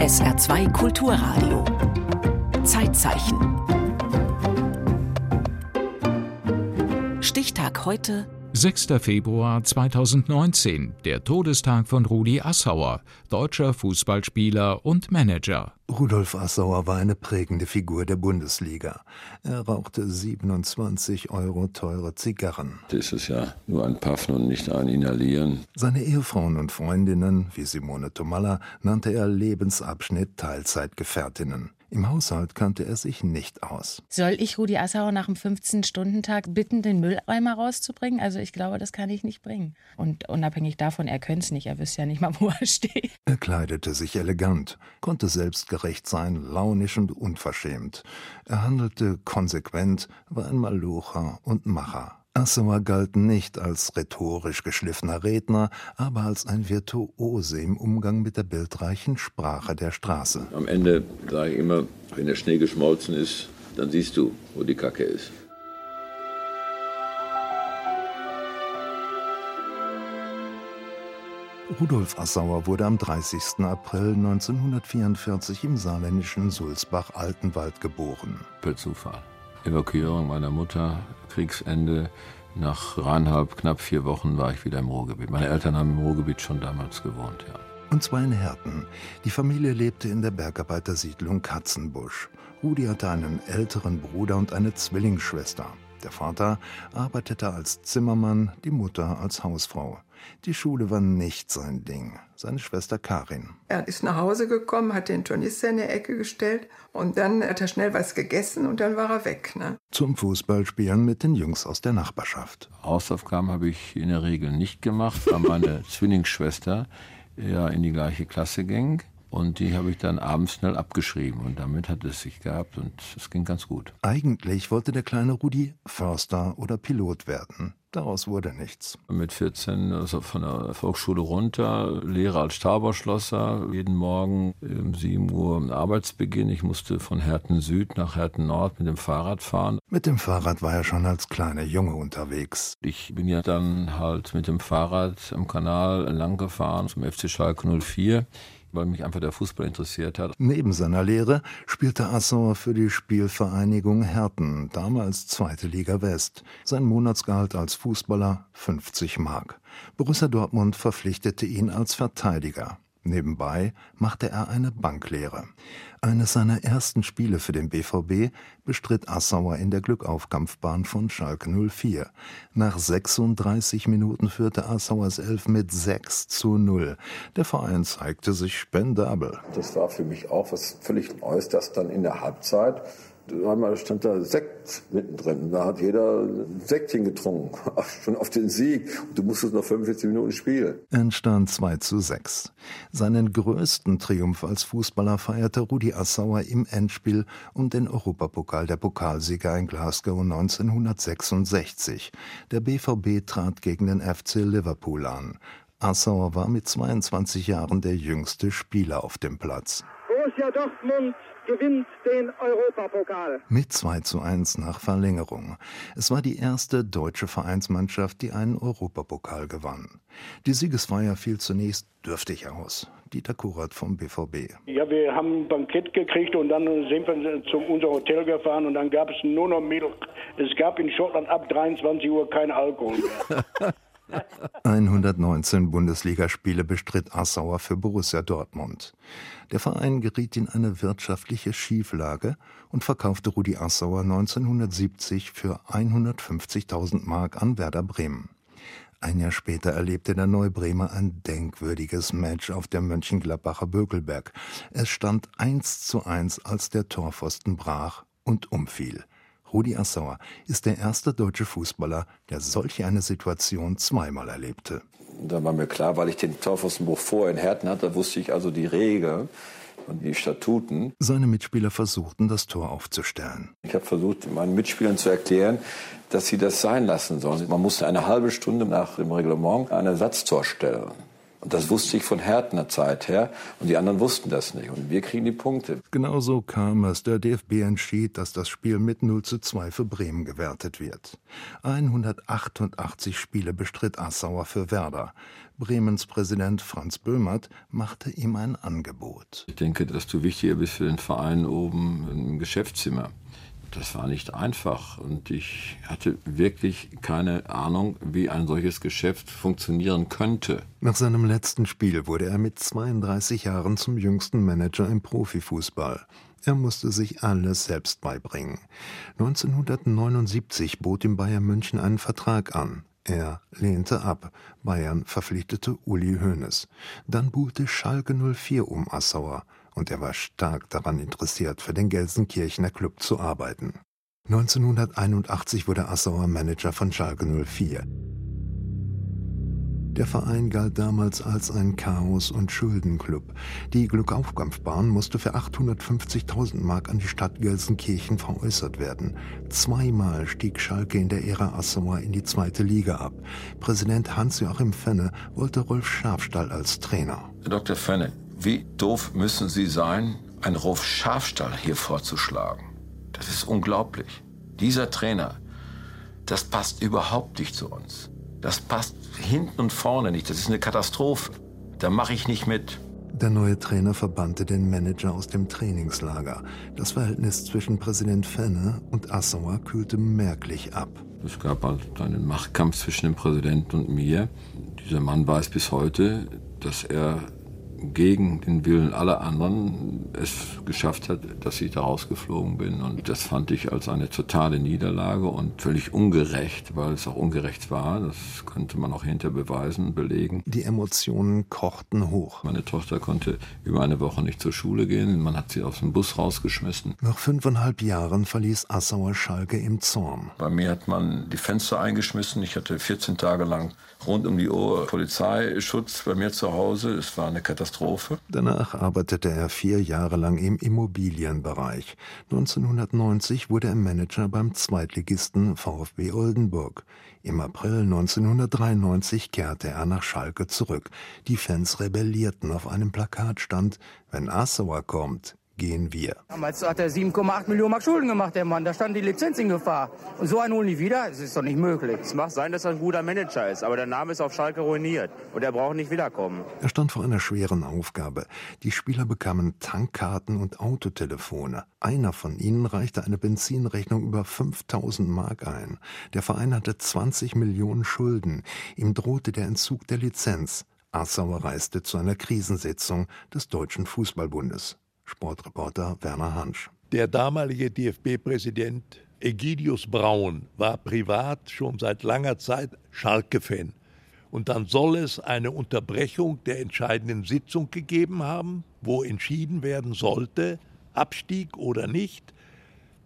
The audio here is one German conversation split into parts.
SR2 Kulturradio. Zeitzeichen. Stichtag heute 6. Februar 2019, der Todestag von Rudi Assauer, deutscher Fußballspieler und Manager. Rudolf Assauer war eine prägende Figur der Bundesliga. Er rauchte 27 Euro teure Zigarren. Das ist ja nur ein Paffen und nicht ein Inhalieren. Seine Ehefrauen und Freundinnen, wie Simone Tomalla, nannte er Lebensabschnitt Teilzeitgefährtinnen. Im Haushalt kannte er sich nicht aus. Soll ich Rudi Assauer nach dem 15-Stunden-Tag bitten, den Mülleimer rauszubringen? Also ich glaube, das kann ich nicht bringen. Und unabhängig davon, er könnte es nicht, er wüsste ja nicht mal, wo er steht. Er kleidete sich elegant, konnte selbstgerecht sein, launisch und unverschämt. Er handelte konsequent, war ein Malocher und Macher. Assauer galt nicht als rhetorisch geschliffener Redner, aber als ein Virtuose im Umgang mit der bildreichen Sprache der Straße. Am Ende sage ich immer, wenn der Schnee geschmolzen ist, dann siehst du, wo die Kacke ist. Rudolf Assauer wurde am 30. April 1944 im saarländischen Sulzbach-Altenwald geboren. Per Zufall. Evakuierung meiner Mutter, Kriegsende. Nach dreieinhalb, knapp vier Wochen war ich wieder im Ruhrgebiet. Meine Eltern haben im Ruhrgebiet schon damals gewohnt, ja. Und zwar in Herten. Die Familie lebte in der Bergarbeitersiedlung Katzenbusch. Rudi hatte einen älteren Bruder und eine Zwillingsschwester. Der Vater arbeitete als Zimmermann, die Mutter als Hausfrau. Die Schule war nicht sein Ding. Seine Schwester Karin. Er ist nach Hause gekommen, hat den Tornister in die Ecke gestellt und dann hat er schnell was gegessen und dann war er weg. Ne? Zum Fußballspielen mit den Jungs aus der Nachbarschaft. Hausaufgaben habe ich in der Regel nicht gemacht, weil meine Zwillingsschwester ja in die gleiche Klasse ging. Und die habe ich dann abends schnell abgeschrieben und damit hat es sich gehabt und es ging ganz gut. Eigentlich wollte der kleine Rudi Förster oder Pilot werden. Daraus wurde nichts. Mit 14 also von der Volksschule runter, Lehre als Stauberschlosser, jeden Morgen um 7 Uhr Arbeitsbeginn. Ich musste von Herten Süd nach Herten Nord mit dem Fahrrad fahren. Mit dem Fahrrad war er schon als kleiner Junge unterwegs. Ich bin ja dann halt mit dem Fahrrad am Kanal lang gefahren zum FC Schalke 04 weil mich einfach der Fußball interessiert hat. Neben seiner Lehre spielte Assauer für die Spielvereinigung Herten, damals zweite Liga West. Sein Monatsgehalt als Fußballer 50 Mark. Borussia Dortmund verpflichtete ihn als Verteidiger. Nebenbei machte er eine Banklehre. Eines seiner ersten Spiele für den BVB bestritt Assauer in der Glückaufkampfbahn von Schalke 04. Nach 36 Minuten führte Assauers Elf mit 6 zu 0. Der Verein zeigte sich spendabel. Das war für mich auch was völlig Neues, dass dann in der Halbzeit einmal stand da Sekt mittendrin. Da hat jeder ein Sektchen getrunken, schon auf den Sieg. Und du musstest noch 45 Minuten spielen. Entstand 2 zu 6. Seinen größten Triumph als Fußballer feierte Rudi Assauer im Endspiel um den Europapokal der Pokalsieger in Glasgow 1966. Der BVB trat gegen den FC Liverpool an. Assauer war mit 22 Jahren der jüngste Spieler auf dem Platz. Borussia Dortmund gewinnt den Europapokal. Mit 2 zu 1 nach Verlängerung. Es war die erste deutsche Vereinsmannschaft, die einen Europapokal gewann. Die Siegesfeier fiel zunächst dürftig aus. Dieter Kurat vom BVB. Ja, wir haben ein Bankett gekriegt und dann sind wir zu unser Hotel gefahren und dann gab es nur noch Milch. Es gab in Schottland ab 23 Uhr kein Alkohol mehr. 119 Bundesligaspiele bestritt Assauer für Borussia Dortmund. Der Verein geriet in eine wirtschaftliche Schieflage und verkaufte Rudi Assauer 1970 für 150.000 Mark an Werder Bremen. Ein Jahr später erlebte der Neubremer ein denkwürdiges Match auf der Mönchengladbacher Bökelberg. Es stand 1 zu 1, als der Torpfosten brach und umfiel. Rudi Assauer ist der erste deutsche Fußballer, der solch eine Situation zweimal erlebte. Da war mir klar, weil ich den Torpfostenbruch vorher in Herten hatte, wusste ich also die Regeln und die Statuten. Seine Mitspieler versuchten, das Tor aufzustellen. Ich habe versucht, meinen Mitspielern zu erklären, dass sie das sein lassen sollen. Man musste eine halbe Stunde nach dem Reglement ein Ersatztor stellen. Und das wusste ich von Härtner Zeit her und die anderen wussten das nicht. Und wir kriegen die Punkte. Genauso kam es. Der DFB entschied, dass das Spiel mit 0 zu 2 für Bremen gewertet wird. 188 Spiele bestritt Assauer für Werder. Bremens Präsident Franz Böhmert machte ihm ein Angebot. Ich denke, dass du wichtiger bist für den Verein oben im Geschäftszimmer das war nicht einfach und ich hatte wirklich keine Ahnung, wie ein solches Geschäft funktionieren könnte. Nach seinem letzten Spiel wurde er mit 32 Jahren zum jüngsten Manager im Profifußball. Er musste sich alles selbst beibringen. 1979 bot ihm Bayern München einen Vertrag an. Er lehnte ab. Bayern verpflichtete Uli Hoeneß. Dann buhlte Schalke 04 um Assauer und er war stark daran interessiert, für den Gelsenkirchener Club zu arbeiten. 1981 wurde Assauer Manager von Schalke 04. Der Verein galt damals als ein Chaos- und Schuldenclub. Die Glückaufkampfbahn musste für 850.000 Mark an die Stadt Gelsenkirchen veräußert werden. Zweimal stieg Schalke in der Ära Assauer in die zweite Liga ab. Präsident Hans-Joachim Fenne wollte Rolf Schafstall als Trainer. Dr. Fenne, wie doof müssen Sie sein, einen Rolf Schafstall hier vorzuschlagen? Das ist unglaublich. Dieser Trainer, das passt überhaupt nicht zu uns. Das passt hinten und vorne nicht. Das ist eine Katastrophe. Da mache ich nicht mit. Der neue Trainer verbannte den Manager aus dem Trainingslager. Das Verhältnis zwischen Präsident Fenne und Assauer kühlte merklich ab. Es gab halt einen Machtkampf zwischen dem Präsidenten und mir. Dieser Mann weiß bis heute, dass er gegen den Willen aller anderen es geschafft hat, dass ich da rausgeflogen bin. Und das fand ich als eine totale Niederlage und völlig ungerecht, weil es auch ungerecht war. Das konnte man auch hinter beweisen, belegen. Die Emotionen kochten hoch. Meine Tochter konnte über eine Woche nicht zur Schule gehen. Man hat sie aus dem Bus rausgeschmissen. Nach fünfeinhalb Jahren verließ Assauer Schalke im Zorn. Bei mir hat man die Fenster eingeschmissen. Ich hatte 14 Tage lang rund um die Uhr Polizeischutz bei mir zu Hause. Es war eine Katastrophe. Danach arbeitete er vier Jahre lang im Immobilienbereich. 1990 wurde er Manager beim Zweitligisten VfB Oldenburg. Im April 1993 kehrte er nach Schalke zurück. Die Fans rebellierten auf einem Plakatstand, wenn Assauer kommt, gehen wir. Damals hat er 7,8 Millionen Mark Schulden gemacht, der Mann. Da stand die Lizenz in Gefahr. Und so einen holen die wieder? Das ist doch nicht möglich. Es mag sein, dass er ein guter Manager ist, aber der Name ist auf Schalke ruiniert. Und er braucht nicht wiederkommen. Er stand vor einer schweren Aufgabe. Die Spieler bekamen Tankkarten und Autotelefone. Einer von ihnen reichte eine Benzinrechnung über 5000 Mark ein. Der Verein hatte 20 Millionen Schulden. Ihm drohte der Entzug der Lizenz. Assauer reiste zu einer Krisensitzung des Deutschen Fußballbundes. Sportreporter Werner Hansch. Der damalige DFB-Präsident Egidius Braun war privat schon seit langer Zeit Schalke-Fan. Und dann soll es eine Unterbrechung der entscheidenden Sitzung gegeben haben, wo entschieden werden sollte, Abstieg oder nicht.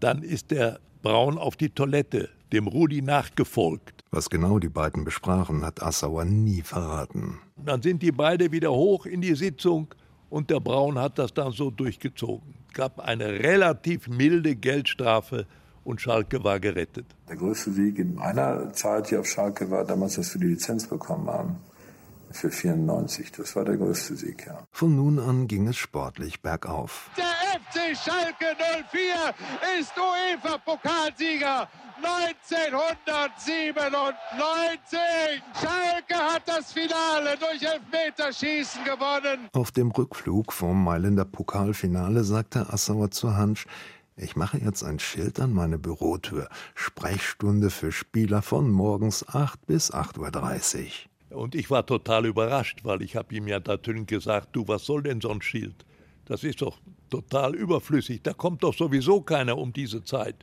Dann ist der Braun auf die Toilette, dem Rudi nachgefolgt. Was genau die beiden besprachen, hat Assauer nie verraten. Dann sind die beide wieder hoch in die Sitzung und der Braun hat das dann so durchgezogen. Es gab eine relativ milde Geldstrafe und Schalke war gerettet. Der größte Sieg in meiner Zeit hier auf Schalke war damals, dass wir die Lizenz bekommen haben. Für 94. Das war der größte Sieg, ja. Von nun an ging es sportlich bergauf. Der FC Schalke 04 ist UEFA-Pokalsieger 1997. Schalke hat das Finale durch Elfmeterschießen gewonnen. Auf dem Rückflug vom Mailänder Pokalfinale sagte Assauer zu Hansch, ich mache jetzt ein Schild an meine Bürotür. Sprechstunde für Spieler von morgens 8 bis 8.30 Uhr. Und ich war total überrascht, weil ich habe ihm ja natürlich gesagt, du, was soll denn so ein Schild? Das ist doch total überflüssig. Da kommt doch sowieso keiner um diese Zeit.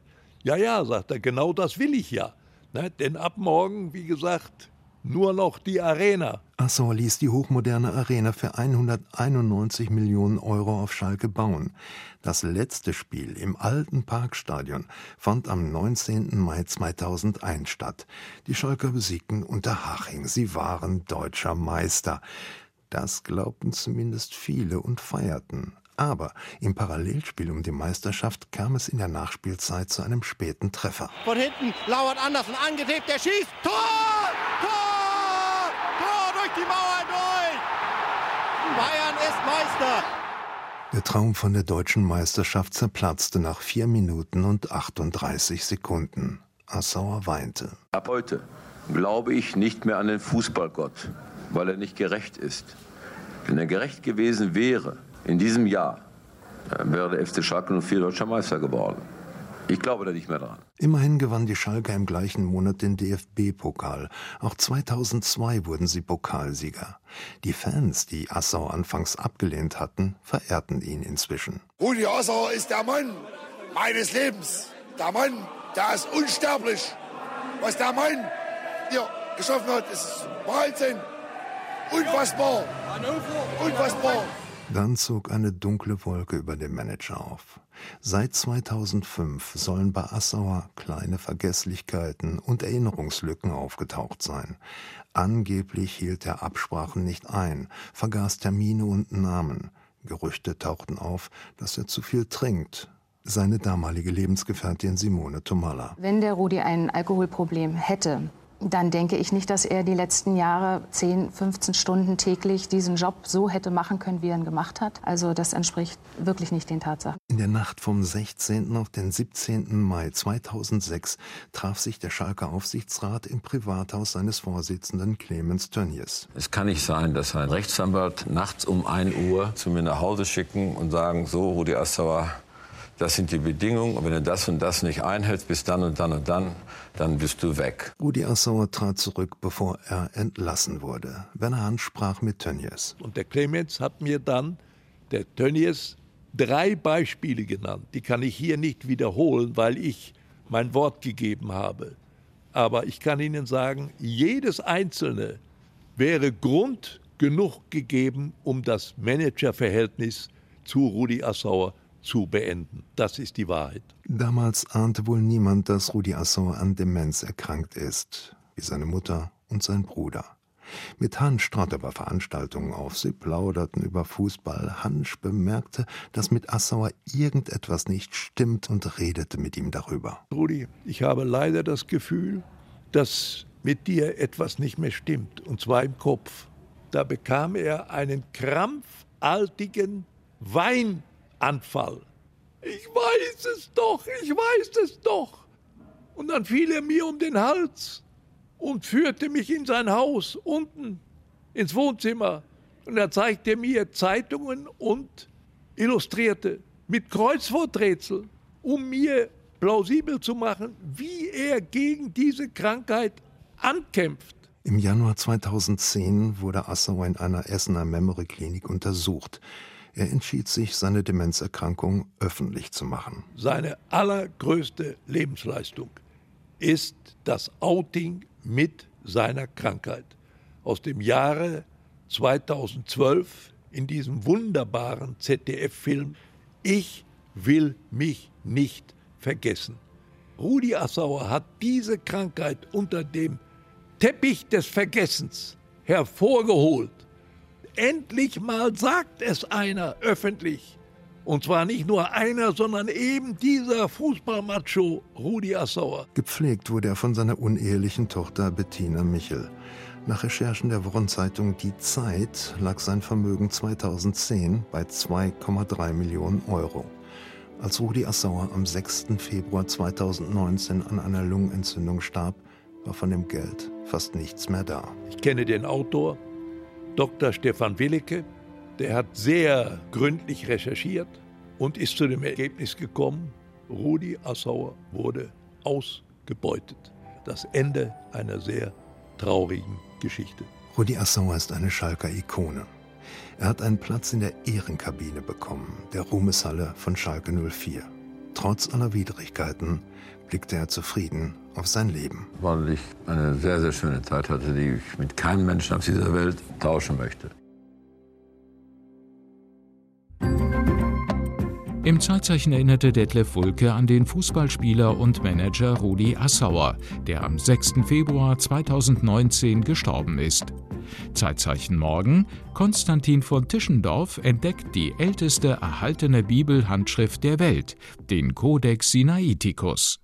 Ja, ja, sagt er, genau das will ich ja. Ne? Denn ab morgen, wie gesagt, nur noch die Arena. Assauer ließ die hochmoderne Arena für 191 Millionen Euro auf Schalke bauen. Das letzte Spiel im alten Parkstadion fand am 19. Mai 2001 statt. Die Schalker besiegten Unterhaching. Sie waren deutscher Meister. Das glaubten zumindest viele und feierten. Aber im Parallelspiel um die Meisterschaft kam es in der Nachspielzeit zu einem späten Treffer. Von hinten lauert Andersen angetippt, der schießt. Tor! Die Mauer durch! ist Meister. Der Traum von der deutschen Meisterschaft zerplatzte nach 4 Minuten und 38 Sekunden. Assauer weinte. Ab heute glaube ich nicht mehr an den Fußballgott, weil er nicht gerecht ist. Wenn er gerecht gewesen wäre, in diesem Jahr, wäre der FC Schalke 04 deutscher Meister geworden. Ich glaube da nicht mehr dran. Immerhin gewann die Schalke im gleichen Monat den DFB-Pokal. Auch 2002 wurden sie Pokalsieger. Die Fans, die Assau anfangs abgelehnt hatten, verehrten ihn inzwischen. Rudi Assauer ist der Mann meines Lebens. Der Mann, der ist unsterblich. Was der Mann hier geschaffen hat, ist Wahnsinn. Unfassbar. Unfassbar. Dann zog eine dunkle Wolke über dem Manager auf. Seit 2005 sollen bei Assauer kleine Vergesslichkeiten und Erinnerungslücken aufgetaucht sein. Angeblich hielt er Absprachen nicht ein, vergaß Termine und Namen. Gerüchte tauchten auf, dass er zu viel trinkt. Seine damalige Lebensgefährtin Simone Tomalla. Wenn der Rudi ein Alkoholproblem hätte, dann denke ich nicht, dass er die letzten Jahre 10, 15 Stunden täglich diesen Job so hätte machen können, wie er ihn gemacht hat. Also das entspricht wirklich nicht den Tatsachen. In der Nacht vom 16. auf den 17. Mai 2006 traf sich der Schalker Aufsichtsrat im Privathaus seines Vorsitzenden Clemens Tönnies. Es kann nicht sein, dass ein Rechtsanwalt nachts um 1 Uhr zu mir nach Hause schicken und sagen, so Rudi Assauer, das sind die Bedingungen. Und wenn du das und das nicht einhältst, bis dann und dann und dann, dann bist du weg. Rudi Assauer trat zurück, bevor er entlassen wurde. Werner Hahn sprach mit Tönnies. Und der Clemens hat mir dann, der Tönnies, drei Beispiele genannt. Die kann ich hier nicht wiederholen, weil ich mein Wort gegeben habe. Aber ich kann Ihnen sagen, jedes einzelne wäre Grund genug gegeben, um das Managerverhältnis zu Rudi Assauer zu beenden. Das ist die Wahrheit. Damals ahnte wohl niemand, dass Rudi Assauer an Demenz erkrankt ist, wie seine Mutter und sein Bruder. Mit Hansch trat er bei Veranstaltungen auf. Sie plauderten über Fußball. Hansch bemerkte, dass mit Assauer irgendetwas nicht stimmt und redete mit ihm darüber. Rudi, ich habe leider das Gefühl, dass mit dir etwas nicht mehr stimmt, und zwar im Kopf. Da bekam er einen krampfartigen Wein Anfall. Ich weiß es doch, ich weiß es doch. Und dann fiel er mir um den Hals und führte mich in sein Haus unten ins Wohnzimmer. Und er zeigte mir Zeitungen und illustrierte mit Kreuzworträtseln, um mir plausibel zu machen, wie er gegen diese Krankheit ankämpft. Im Januar 2010 wurde Assauer in einer Essener Memory Klinik untersucht. Er entschied sich, seine Demenzerkrankung öffentlich zu machen. Seine allergrößte Lebensleistung ist das Outing mit seiner Krankheit. Aus dem Jahre 2012 in diesem wunderbaren ZDF-Film Ich will mich nicht vergessen. Rudi Assauer hat diese Krankheit unter dem Teppich des Vergessens hervorgeholt Endlich mal sagt es einer öffentlich. Und zwar nicht nur einer, sondern eben dieser Fußballmacho Rudi Assauer. Gepflegt wurde er von seiner unehelichen Tochter Bettina Michel. Nach Recherchen der Wochenzeitung Die Zeit lag sein Vermögen 2010 bei 2,3 Millionen Euro. Als Rudi Assauer am 6. Februar 2019 an einer Lungenentzündung starb, war von dem Geld fast nichts mehr da. Ich kenne den Autor, Dr. Stefan Willicke, der hat sehr gründlich recherchiert und ist zu dem Ergebnis gekommen, Rudi Assauer wurde ausgebeutet. Das Ende einer sehr traurigen Geschichte. Rudi Assauer ist eine Schalker Ikone. Er hat einen Platz in der Ehrenkabine bekommen, der Ruhmeshalle von Schalke 04. Trotz aller Widrigkeiten blickte er zufrieden auf sein Leben. Weil ich eine sehr, sehr schöne Zeit hatte, die ich mit keinem Menschen auf dieser Welt tauschen möchte. Im Zeitzeichen erinnerte Detlef Wulke an den Fußballspieler und Manager Rudi Assauer, der am 6. Februar 2019 gestorben ist. Zeitzeichen morgen: Konstantin von Tischendorf entdeckt die älteste erhaltene Bibelhandschrift der Welt, den Codex Sinaiticus.